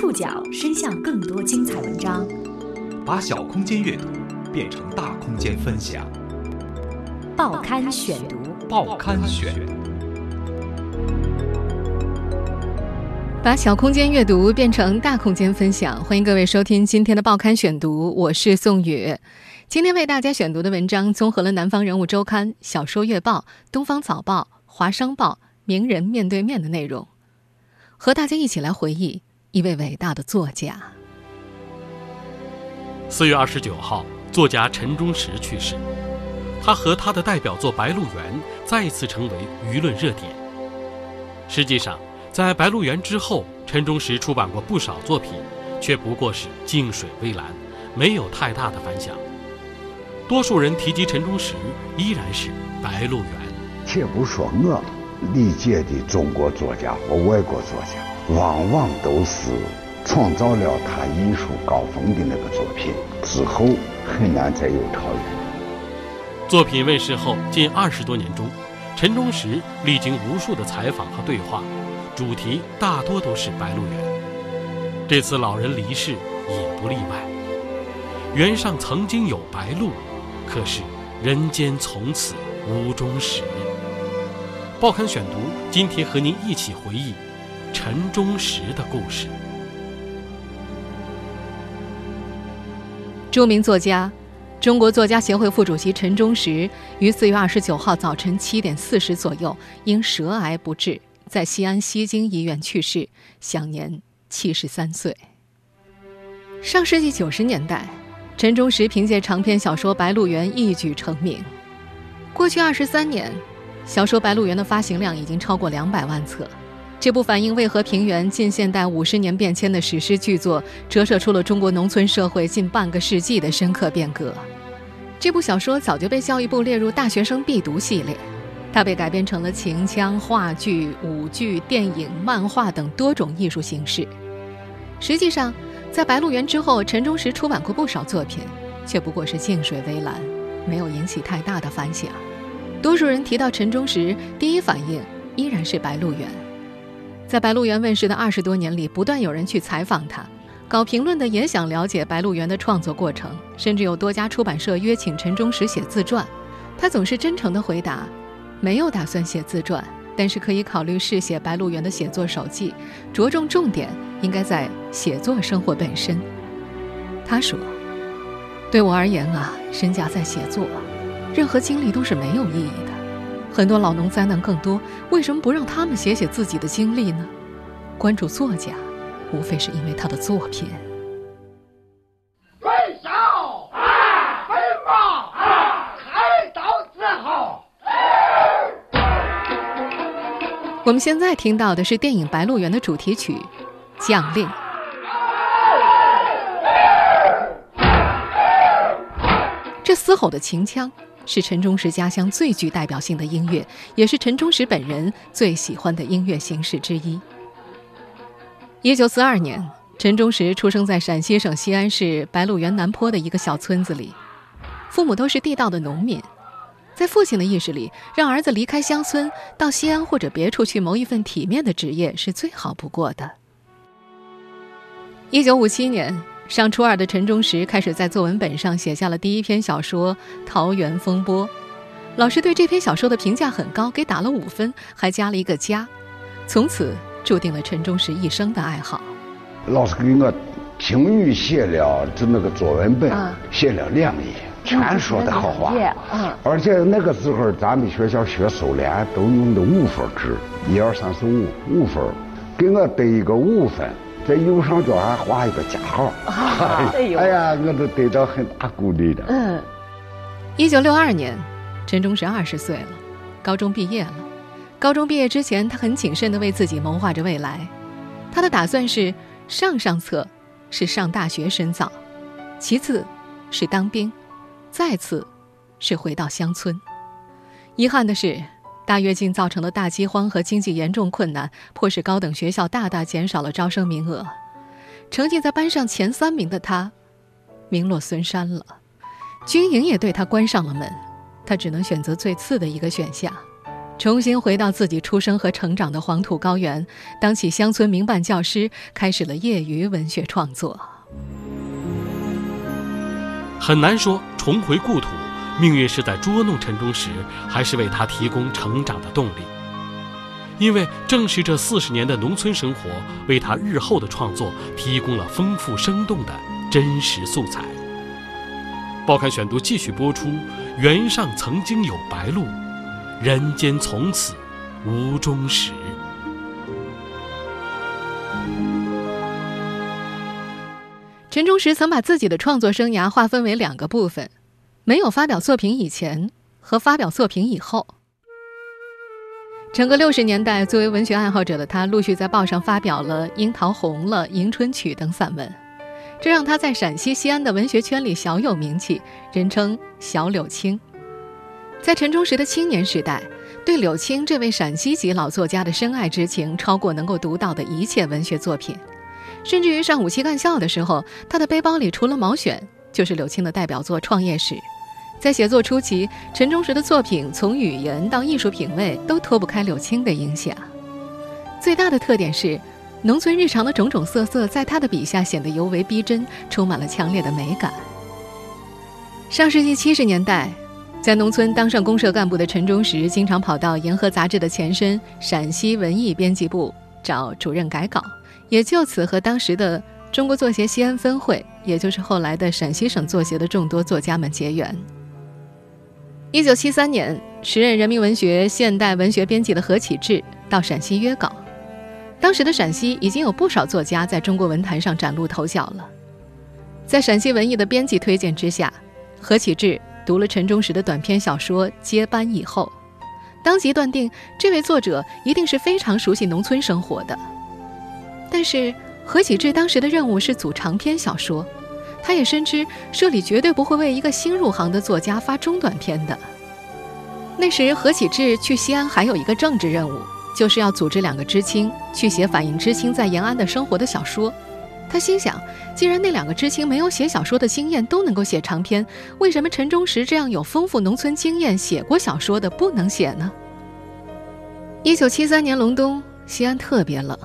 触角伸向更多精彩文章，把小空间阅读变成大空间分享。报刊选读，报刊选，把小空间阅读变成大空间分享。欢迎各位收听今天的报刊选读，我是宋宇。今天为大家选读的文章综合了《南方人物周刊》《小说月报》《东方早报》《华商报》《名人面对面》的内容，和大家一起来回忆一位伟大的作家。四月二十九号，作家陈忠实去世，他和他的代表作《白鹿原》再次成为舆论热点。实际上，在《白鹿原》之后，陈忠实出版过不少作品，却不过是静水微澜，没有太大的反响。多数人提及陈忠实，依然是《白鹿原》。且不说我理解的中国作家和外国作家，往往都是创造了他艺术高峰的那个作品之后，很难再有超越。作品问世后近二十多年中，陈忠实历经无数的采访和对话，主题大多都是《白鹿原》。这次老人离世也不例外。原上曾经有白鹿。可是，人间从此无忠实。报刊选读，今天和您一起回忆陈忠实的故事。著名作家、中国作家协会副主席陈忠实于四月二十九号早晨七点四十左右因舌癌不治，在西安西京医院去世，享年七十三岁。上世纪九十年代。陈忠实凭借长篇小说《白鹿原》一举成名。过去二十三年，小说《白鹿原》的发行量已经超过两百万册。这部反映渭河平原近现代五十年变迁的史诗巨作，折射出了中国农村社会近半个世纪的深刻变革。这部小说早就被教育部列入大学生必读系列，它被改编成了秦腔、话剧、舞剧、电影、漫画等多种艺术形式。实际上，在《白鹿原》之后，陈忠实出版过不少作品，却不过是静水微澜，没有引起太大的反响。多数人提到陈忠实，第一反应依然是《白鹿原》。在《白鹿原》问世的二十多年里，不断有人去采访他，搞评论的也想了解《白鹿原》的创作过程，甚至有多家出版社约请陈忠实写自传。他总是真诚地回答：“没有打算写自传。”但是可以考虑试写《白鹿原》的写作手记，着重重点应该在写作生活本身。他说：“对我而言啊，身价在写作，任何经历都是没有意义的。很多老农灾难更多，为什么不让他们写写自己的经历呢？关注作家，无非是因为他的作品。”我们现在听到的是电影《白鹿原》的主题曲《将令》。这嘶吼的秦腔是陈忠实家乡最具代表性的音乐，也是陈忠实本人最喜欢的音乐形式之一。一九四二年，陈忠实出生在陕西省西安市白鹿原南坡的一个小村子里，父母都是地道的农民。在父亲的意识里，让儿子离开乡村，到西安或者别处去谋一份体面的职业是最好不过的。一九五七年，上初二的陈忠实开始在作文本上写下了第一篇小说《桃园风波》，老师对这篇小说的评价很高，给打了五分，还加了一个加，从此注定了陈忠实一生的爱好。老师给我评语写了，就那个作文本写了两页。全说的好话，嗯，而且那个时候咱们学校学苏联都用的五分制，一二三四五五分，给我得一个五分，在右上角还画一个加号，哎呀，我都得到很大鼓励的。嗯，一九六二年，陈忠实二十岁了，高中毕业了。高中毕业之前，他很谨慎地为自己谋划着未来，他的打算是上上策是上大学深造，其次是当兵。再次，是回到乡村。遗憾的是，大跃进造成的大饥荒和经济严重困难，迫使高等学校大大减少了招生名额。成绩在班上前三名的他，名落孙山了。军营也对他关上了门，他只能选择最次的一个选项，重新回到自己出生和成长的黄土高原，当起乡村民办教师，开始了业余文学创作。很难说重回故土，命运是在捉弄陈忠实，还是为他提供成长的动力？因为正是这四十年的农村生活，为他日后的创作提供了丰富生动的真实素材。报刊选读继续播出：原上曾经有白鹭。人间从此无终始。陈忠实曾把自己的创作生涯划分为两个部分：没有发表作品以前和发表作品以后。整个六十年代，作为文学爱好者的他，陆续在报上发表了《樱桃红了》《迎春曲》等散文，这让他在陕西西安的文学圈里小有名气，人称“小柳青”。在陈忠实的青年时代，对柳青这位陕西籍老作家的深爱之情超过能够读到的一切文学作品，甚至于上五七干校的时候，他的背包里除了《毛选》，就是柳青的代表作《创业史》。在写作初期，陈忠实的作品从语言到艺术品味都脱不开柳青的影响。最大的特点是，农村日常的种种色色在他的笔下显得尤为逼真，充满了强烈的美感。上世纪七十年代。在农村当上公社干部的陈忠实，经常跑到《银河》杂志的前身陕西文艺编辑部找主任改稿，也就此和当时的中国作协西安分会，也就是后来的陕西省作协的众多作家们结缘。一九七三年，时任人民文学现代文学编辑的何启智到陕西约稿，当时的陕西已经有不少作家在中国文坛上崭露头角了。在陕西文艺的编辑推荐之下，何启智。读了陈忠实的短篇小说《接班》以后，当即断定这位作者一定是非常熟悉农村生活的。但是何启智当时的任务是组长篇小说，他也深知社里绝对不会为一个新入行的作家发中短篇的。那时何启智去西安还有一个政治任务，就是要组织两个知青去写反映知青在延安的生活的小说。他心想，既然那两个知青没有写小说的经验，都能够写长篇，为什么陈忠实这样有丰富农村经验、写过小说的不能写呢？一九七三年隆冬，西安特别冷。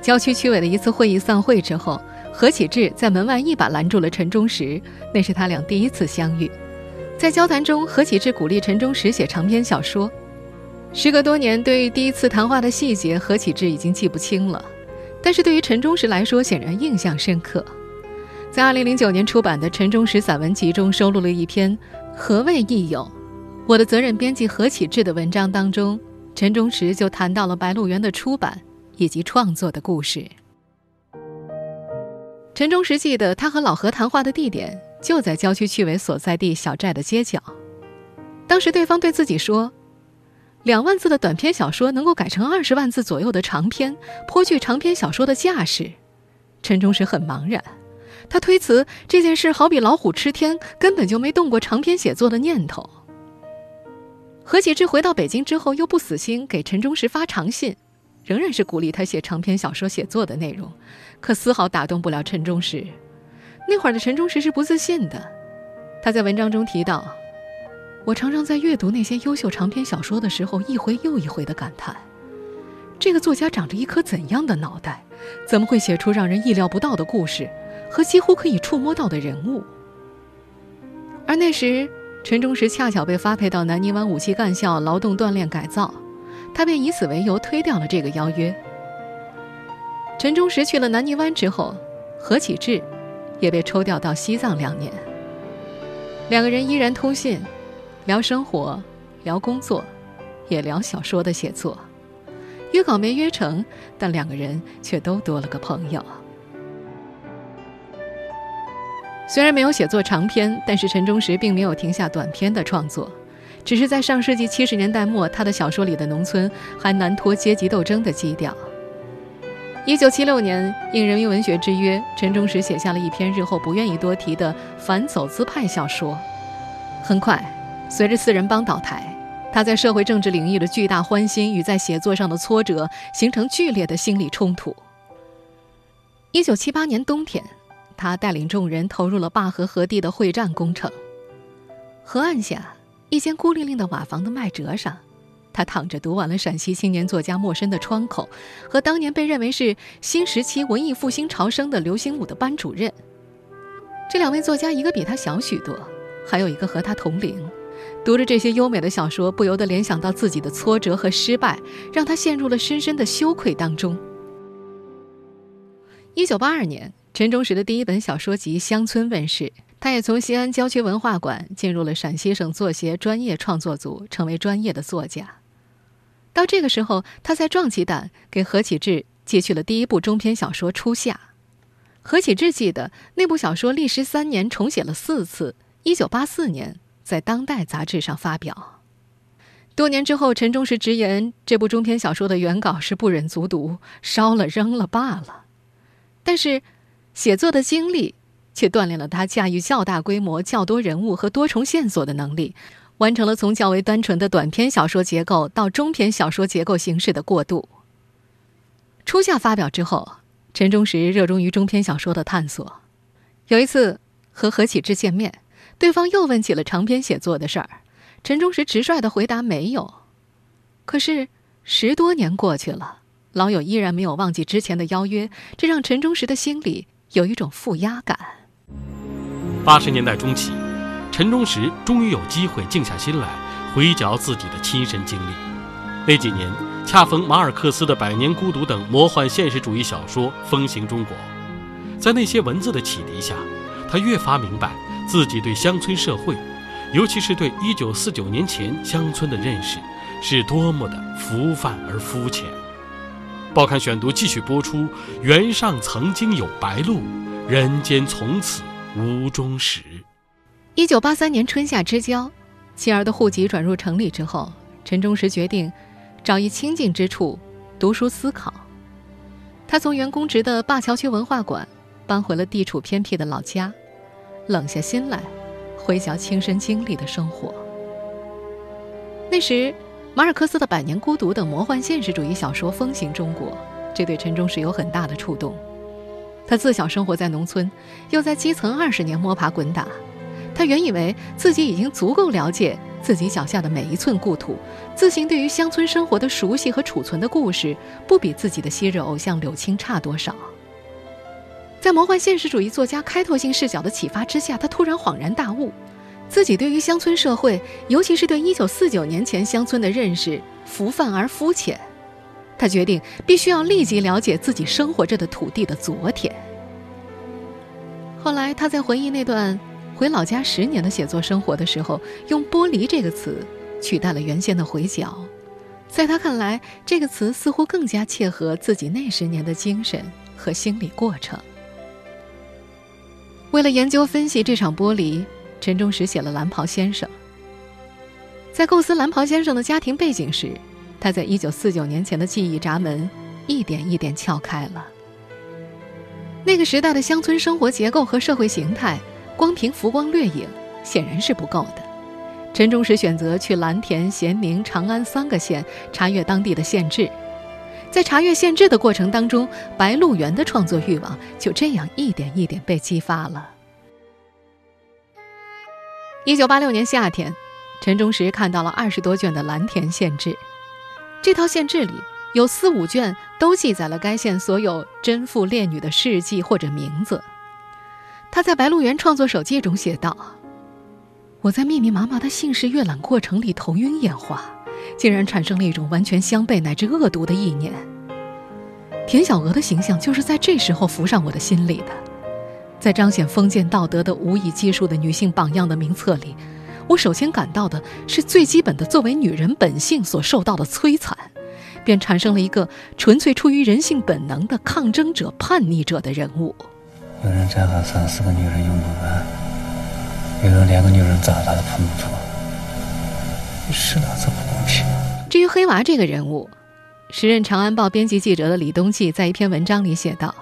郊区区委的一次会议散会之后，何启智在门外一把拦住了陈忠实，那是他俩第一次相遇。在交谈中，何启智鼓励陈忠实写长篇小说。时隔多年，对于第一次谈话的细节，何启智已经记不清了。但是对于陈忠实来说，显然印象深刻。在2009年出版的《陈忠实散文集》中，收录了一篇《何谓益友》，我的责任编辑何启智的文章当中，陈忠实就谈到了《白鹿原》的出版以及创作的故事。陈忠实记得，他和老何谈话的地点就在郊区区委所在地小寨的街角。当时对方对自己说。两万字的短篇小说能够改成二十万字左右的长篇，颇具长篇小说的架势。陈忠实很茫然，他推辞这件事好比老虎吃天，根本就没动过长篇写作的念头。何启智回到北京之后，又不死心给陈忠实发长信，仍然是鼓励他写长篇小说写作的内容，可丝毫打动不了陈忠实。那会儿的陈忠实是不自信的，他在文章中提到。我常常在阅读那些优秀长篇小说的时候，一回又一回的感叹：这个作家长着一颗怎样的脑袋，怎么会写出让人意料不到的故事和几乎可以触摸到的人物？而那时，陈忠实恰巧被发配到南泥湾武器干校劳动锻炼改造，他便以此为由推掉了这个邀约。陈忠实去了南泥湾之后，何启智也被抽调到西藏两年，两个人依然通信。聊生活，聊工作，也聊小说的写作。约稿没约成，但两个人却都多了个朋友。虽然没有写作长篇，但是陈忠实并没有停下短篇的创作，只是在上世纪七十年代末，他的小说里的农村还难脱阶级斗争的基调。一九七六年，应人民文学之约，陈忠实写下了一篇日后不愿意多提的反走资派小说。很快。随着四人帮倒台，他在社会政治领域的巨大欢心与在写作上的挫折形成剧烈的心理冲突。一九七八年冬天，他带领众人投入了灞河河堤的会战工程。河岸下，一间孤零零的瓦房的麦哲上，他躺着读完了陕西青年作家莫申的《窗口》，和当年被认为是新时期文艺复兴潮生的刘心武的班主任。这两位作家，一个比他小许多，还有一个和他同龄。读着这些优美的小说，不由得联想到自己的挫折和失败，让他陷入了深深的羞愧当中。一九八二年，陈忠实的第一本小说集《乡村》问世，他也从西安郊区文化馆进入了陕西省作协专业创作组，成为专业的作家。到这个时候，他才壮起胆给何启智寄去了第一部中篇小说《初夏》。何启智记得那部小说历时三年，重写了四次。一九八四年。在《当代》杂志上发表。多年之后，陈忠实直言，这部中篇小说的原稿是不忍卒读，烧了扔了罢了。但是，写作的经历却锻炼了他驾驭较大规模、较多人物和多重线索的能力，完成了从较为单纯的短篇小说结构到中篇小说结构形式的过渡。初夏发表之后，陈忠实热衷于中篇小说的探索。有一次和何启智见面。对方又问起了长篇写作的事儿，陈忠实直率的回答没有。可是十多年过去了，老友依然没有忘记之前的邀约，这让陈忠实的心里有一种负压感。八十年代中期，陈忠实终于有机会静下心来回嚼自己的亲身经历。那几年恰逢马尔克斯的《百年孤独》等魔幻现实主义小说风行中国，在那些文字的启迪下，他越发明白。自己对乡村社会，尤其是对一九四九年前乡村的认识，是多么的浮泛而肤浅。报刊选读继续播出：原上曾经有白鹭，人间从此无终始。一九八三年春夏之交，妻儿的户籍转入城里之后，陈忠实决定找一清静之处读书思考。他从原公职的灞桥区文化馆搬回了地处偏僻的老家。冷下心来，回想亲身经历的生活。那时，马尔克斯的《百年孤独》等魔幻现实主义小说风行中国，这对陈忠实有很大的触动。他自小生活在农村，又在基层二十年摸爬滚打，他原以为自己已经足够了解自己脚下的每一寸故土，自行对于乡村生活的熟悉和储存的故事，不比自己的昔日偶像柳青差多少。在魔幻现实主义作家开拓性视角的启发之下，他突然恍然大悟，自己对于乡村社会，尤其是对一九四九年前乡村的认识浮泛而肤浅。他决定必须要立即了解自己生活着的土地的昨天。后来他在回忆那段回老家十年的写作生活的时候，用“剥离”这个词取代了原先的“回嚼”。在他看来，这个词似乎更加切合自己那十年的精神和心理过程。为了研究分析这场剥离，陈忠实写了《蓝袍先生》。在构思蓝袍先生的家庭背景时，他在一九四九年前的记忆闸门一点一点撬开了。那个时代的乡村生活结构和社会形态，光凭浮光掠影显然是不够的。陈忠实选择去蓝田、咸宁、长安三个县查阅当地的县志。在查阅县志的过程当中，白鹿原的创作欲望就这样一点一点被激发了。一九八六年夏天，陈忠实看到了二十多卷的蓝田县志，这套县志里有四五卷都记载了该县所有贞妇烈女的事迹或者名字。他在《白鹿原创作手记》中写道：“我在密密麻麻的姓氏阅览过程里头晕眼花。”竟然产生了一种完全相悖乃至恶毒的意念。田小娥的形象就是在这时候浮上我的心里的，在彰显封建道德的无以计数的女性榜样的名册里，我首先感到的是最基本的作为女人本性所受到的摧残，便产生了一个纯粹出于人性本能的抗争者、叛逆者的人物。有人摘发三四个女人用不完，有人连个女人咋打都碰不着。是哪，这不公平。至于黑娃这个人物，时任《长安报》编辑记者的李东记在一篇文章里写道：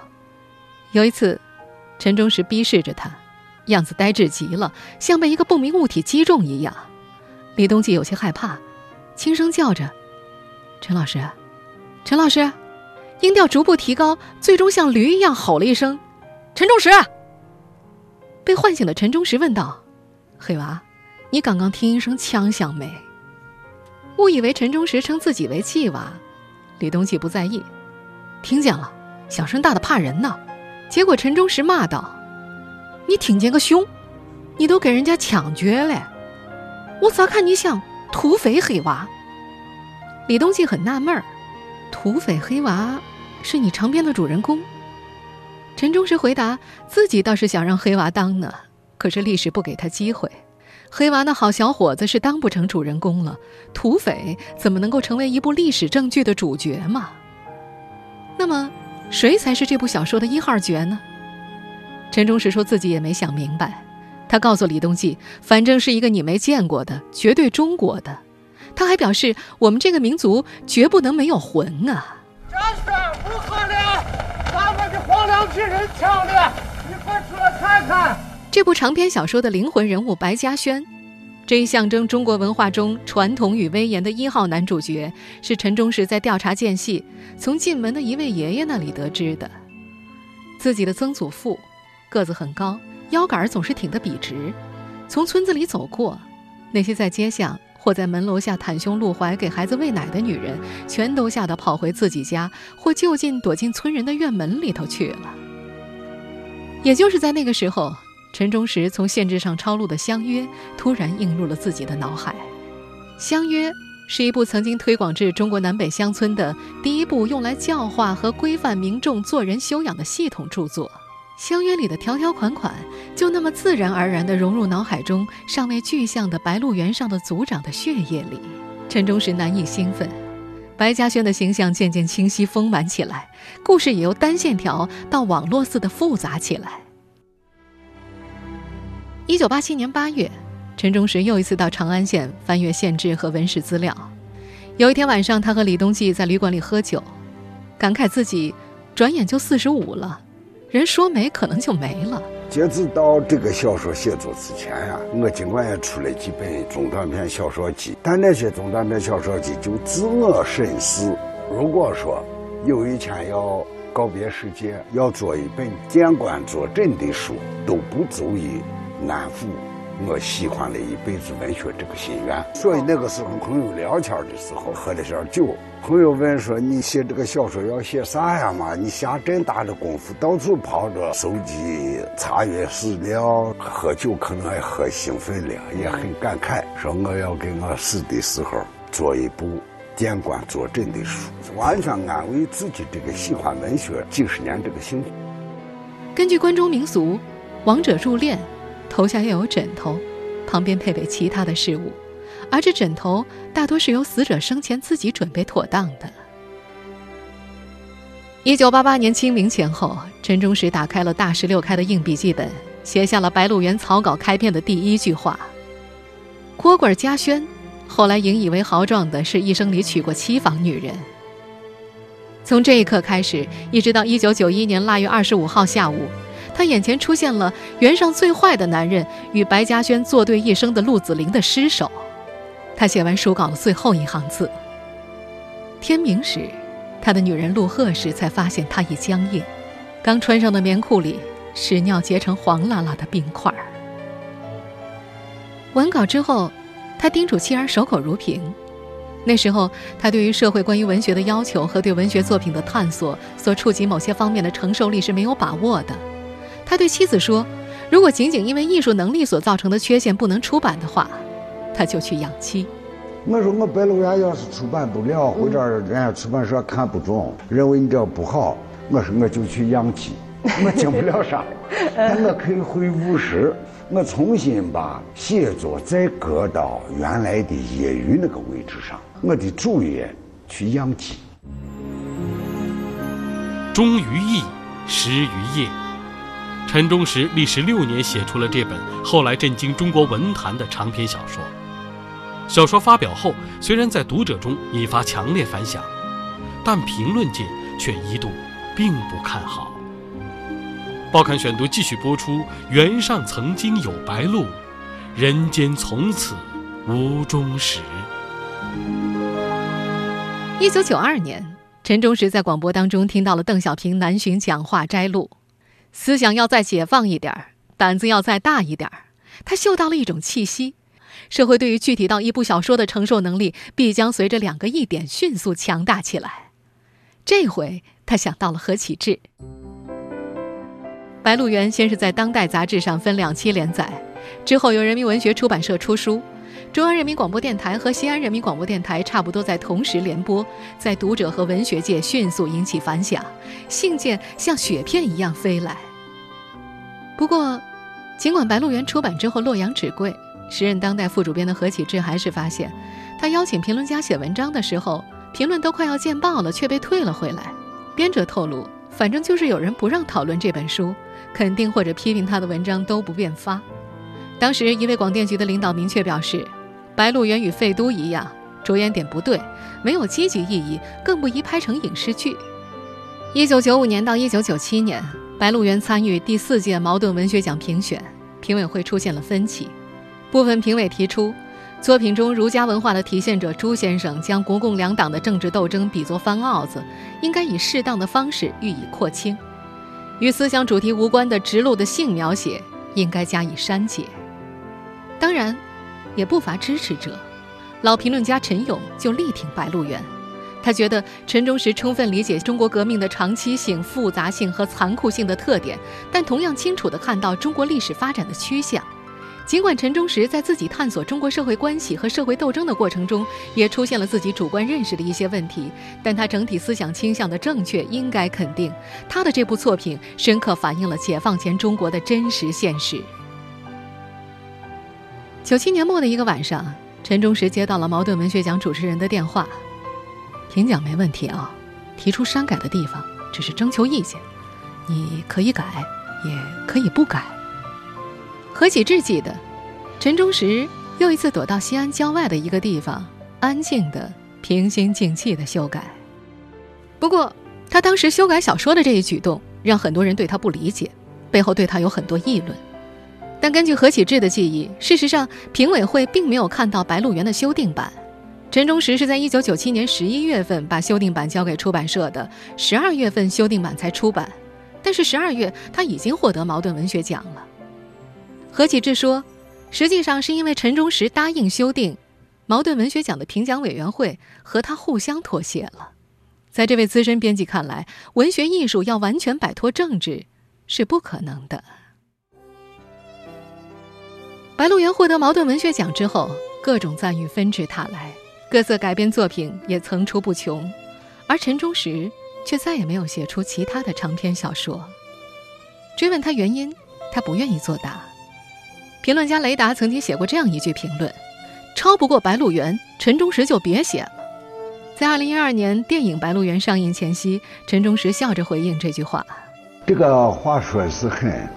有一次，陈忠实逼视着他，样子呆滞极了，像被一个不明物体击中一样。李东纪有些害怕，轻声叫着：“陈老师，陈老师！”音调逐步提高，最终像驴一样吼了一声：“陈忠实！”被唤醒的陈忠实问道：“黑娃，你刚刚听一声枪响没？”误以为陈忠实称自己为继娃，李东继不在意，听见了，响声大的怕人呢。结果陈忠实骂道：“你听见个凶？你都给人家抢绝了，我咋看你像土匪黑娃？”李东继很纳闷儿：“土匪黑娃是你长篇的主人公？”陈忠实回答：“自己倒是想让黑娃当呢，可是历史不给他机会。黑娃那好小伙子是当不成主人公了，土匪怎么能够成为一部历史正剧的主角嘛？那么。”谁才是这部小说的一号角呢？陈忠实说自己也没想明白。他告诉李东记，反正是一个你没见过的，绝对中国的。他还表示，我们这个民族绝不能没有魂啊！这事不可能，咱们是黄粱之人抢的，你快出来看看。这部长篇小说的灵魂人物白嘉轩。这一象征中国文化中传统与威严的一号男主角，是陈忠实在调查间隙从进门的一位爷爷那里得知的。自己的曾祖父个子很高，腰杆总是挺得笔直。从村子里走过，那些在街巷或在门楼下袒胸露怀给孩子喂奶的女人，全都吓得跑回自己家，或就近躲进村人的院门里头去了。也就是在那个时候。陈忠实从县志上抄录的《相约》突然映入了自己的脑海，《相约》是一部曾经推广至中国南北乡村的第一部用来教化和规范民众做人修养的系统著作，《相约》里的条条款款就那么自然而然地融入脑海中尚未具象的白鹿原上的族长的血液里。陈忠实难以兴奋，白嘉轩的形象渐渐清晰丰满起来，故事也由单线条到网络似的复杂起来。一九八七年八月，陈忠实又一次到长安县翻阅县志和文史资料。有一天晚上，他和李东记在旅馆里喝酒，感慨自己转眼就四十五了，人说没可能就没了。截止到这个小说写作之前呀，我尽管也出了几本中短篇小说集，但那些中短篇小说集就自我审视，如果说有一天要告别世界，要做一本见官作证的书，都不足以。难抚我喜欢了一辈子文学这个心愿，所以那个时候朋友聊天的时候喝了点酒，朋友问说：“你写这个小说要写啥呀嘛？你下这大的功夫，到处跑着收集、查阅史料，喝酒可能还喝兴奋了，也很感慨，说我要给我死的时候做一部见官作证的书，完全安慰自己这个喜欢文学几十年这个心。根据关中民俗，王者入殓。头下要有枕头，旁边配备其他的事物，而这枕头大多是由死者生前自己准备妥当的。一九八八年清明前后，陈忠实打开了大十六开的硬笔记本，写下了《白鹿原》草稿开篇的第一句话：“郭贵家轩，后来引以为豪壮的是一生里娶过七房女人。”从这一刻开始，一直到一九九一年腊月二十五号下午。他眼前出现了原上最坏的男人与白嘉轩作对一生的陆子霖的尸首。他写完书稿的最后一行字。天明时，他的女人陆鹤时才发现他已僵硬，刚穿上的棉裤里屎尿结成黄辣辣的冰块儿。完稿之后，他叮嘱妻儿守口如瓶。那时候，他对于社会关于文学的要求和对文学作品的探索所触及某些方面的承受力是没有把握的。他对妻子说：“如果仅仅因为艺术能力所造成的缺陷不能出版的话，他就去养妻。”我说：“我《白鹿原》要是出版不了，或者人家出版社看不中，认为你这不好，我说我就去养鸡，我经不了 啥，但我可以会务实，我重新把写作再搁到原来的业余那个位置上，我的主业去养鸡。”忠于义，实于业。陈忠实历时六年写出了这本后来震惊中国文坛的长篇小说。小说发表后，虽然在读者中引发强烈反响，但评论界却一度并不看好。报刊选读继续播出：原上曾经有白鹿，人间从此无忠实。一九九二年，陈忠实在广播当中听到了邓小平南巡讲话摘录。思想要再解放一点儿，胆子要再大一点儿。他嗅到了一种气息，社会对于具体到一部小说的承受能力必将随着两个一点迅速强大起来。这回他想到了何启智。《白鹿原》先是在《当代》杂志上分两期连载，之后由人民文学出版社出书。中央人民广播电台和西安人民广播电台差不多在同时联播，在读者和文学界迅速引起反响，信件像雪片一样飞来。不过，尽管《白鹿原》出版之后洛阳纸贵，时任当代副主编的何启智还是发现，他邀请评论家写文章的时候，评论都快要见报了，却被退了回来。编者透露，反正就是有人不让讨论这本书，肯定或者批评他的文章都不便发。当时一位广电局的领导明确表示。《白鹿原》与《废都》一样，着眼点不对，没有积极意义，更不宜拍成影视剧。一九九五年到一九九七年，《白鹿原》参与第四届茅盾文学奖评选，评委会出现了分歧。部分评委提出，作品中儒家文化的体现者朱先生将国共两党的政治斗争比作翻鏊子，应该以适当的方式予以廓清；与思想主题无关的直露的性描写应该加以删减。当然。也不乏支持者，老评论家陈勇就力挺《白鹿原》，他觉得陈忠实充分理解中国革命的长期性、复杂性和残酷性的特点，但同样清楚地看到中国历史发展的趋向。尽管陈忠实在自己探索中国社会关系和社会斗争的过程中，也出现了自己主观认识的一些问题，但他整体思想倾向的正确应该肯定。他的这部作品深刻反映了解放前中国的真实现实。九七年末的一个晚上，陈忠实接到了茅盾文学奖主持人的电话。评奖没问题啊，提出删改的地方只是征求意见，你可以改，也可以不改。何启智记得，陈忠实又一次躲到西安郊外的一个地方，安静的、平心静气的修改。不过，他当时修改小说的这一举动，让很多人对他不理解，背后对他有很多议论。但根据何启智的记忆，事实上，评委会并没有看到《白鹿原》的修订版。陈忠实是在1997年11月份把修订版交给出版社的，12月份修订版才出版。但是12月他已经获得茅盾文学奖了。何启智说，实际上是因为陈忠实答应修订，茅盾文学奖的评奖委员会和他互相妥协了。在这位资深编辑看来，文学艺术要完全摆脱政治是不可能的。白鹿原获得茅盾文学奖之后，各种赞誉纷至沓来，各色改编作品也层出不穷，而陈忠实却再也没有写出其他的长篇小说。追问他原因，他不愿意作答。评论家雷达曾经写过这样一句评论：“超不过白鹿原，陈忠实就别写了。”在二零一二年电影《白鹿原》上映前夕，陈忠实笑着回应这句话：“这个话说的是很。”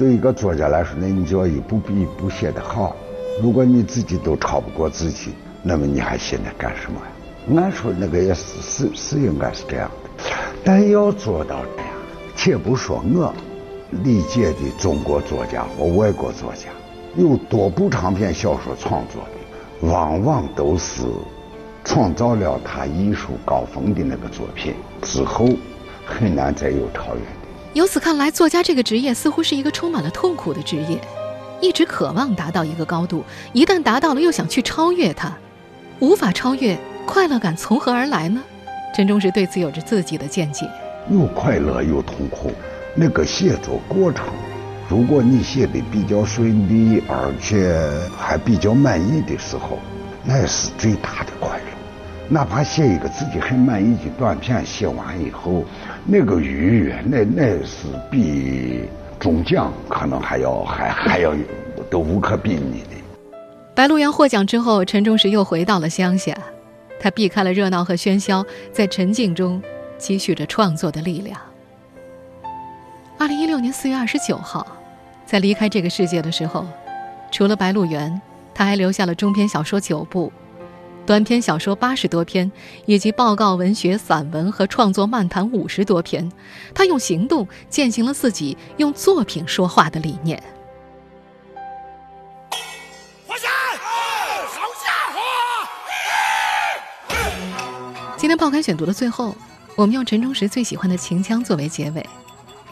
对一个作家来说，那你就要一步比一步写得好。如果你自己都超不过自己，那么你还写那干什么呀？按说那个也是是是应该是这样的，但要做到这样，且不说我理解的中国作家和外国作家，有多部长篇小说创作的，往往都是创造了他艺术高峰的那个作品之后，很难再有超越。由此看来，作家这个职业似乎是一个充满了痛苦的职业，一直渴望达到一个高度，一旦达到了，又想去超越它，无法超越，快乐感从何而来呢？陈忠实对此有着自己的见解：有快乐，有痛苦。那个写作过程，如果你写的比较顺利，而且还比较满意的时候，那是最大的快乐。哪怕写一个自己很满意的短片，写完以后，那个愉悦，那那是比中奖可能还要还还要都无可比拟的。白鹿原获奖之后，陈忠实又回到了乡下，他避开了热闹和喧嚣，在沉静中积蓄着创作的力量。二零一六年四月二十九号，在离开这个世界的时候，除了白鹿原，他还留下了中篇小说九部。短篇小说八十多篇，以及报告文学、散文和创作漫谈五十多篇，他用行动践行了自己用作品说话的理念。放下，好家伙！今天报刊选读的最后，我们用陈忠实最喜欢的秦腔作为结尾。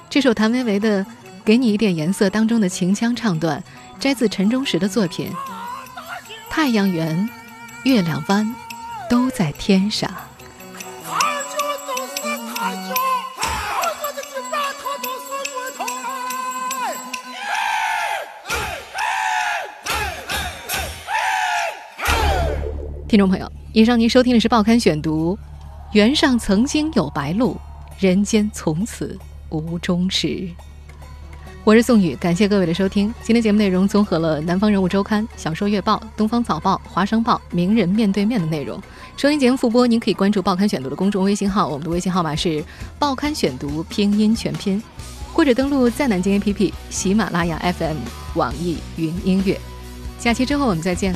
这首谭维维的《给你一点颜色》当中的秦腔唱段，摘自陈忠实的作品《太阳圆，月亮弯，都在天上。听众朋友，以上您收听的是《报刊选读》，原上曾经有白鹭，人间从此无终时。我是宋宇，感谢各位的收听。今天节目内容综合了《南方人物周刊》、《小说月报》、《东方早报》、《华商报》、《名人面对面》的内容。收音节目复播，您可以关注《报刊选读》的公众微信号，我们的微信号码是《报刊选读》拼音全拼，或者登录在南京 APP、喜马拉雅 FM、网易云音乐。下期之后我们再见。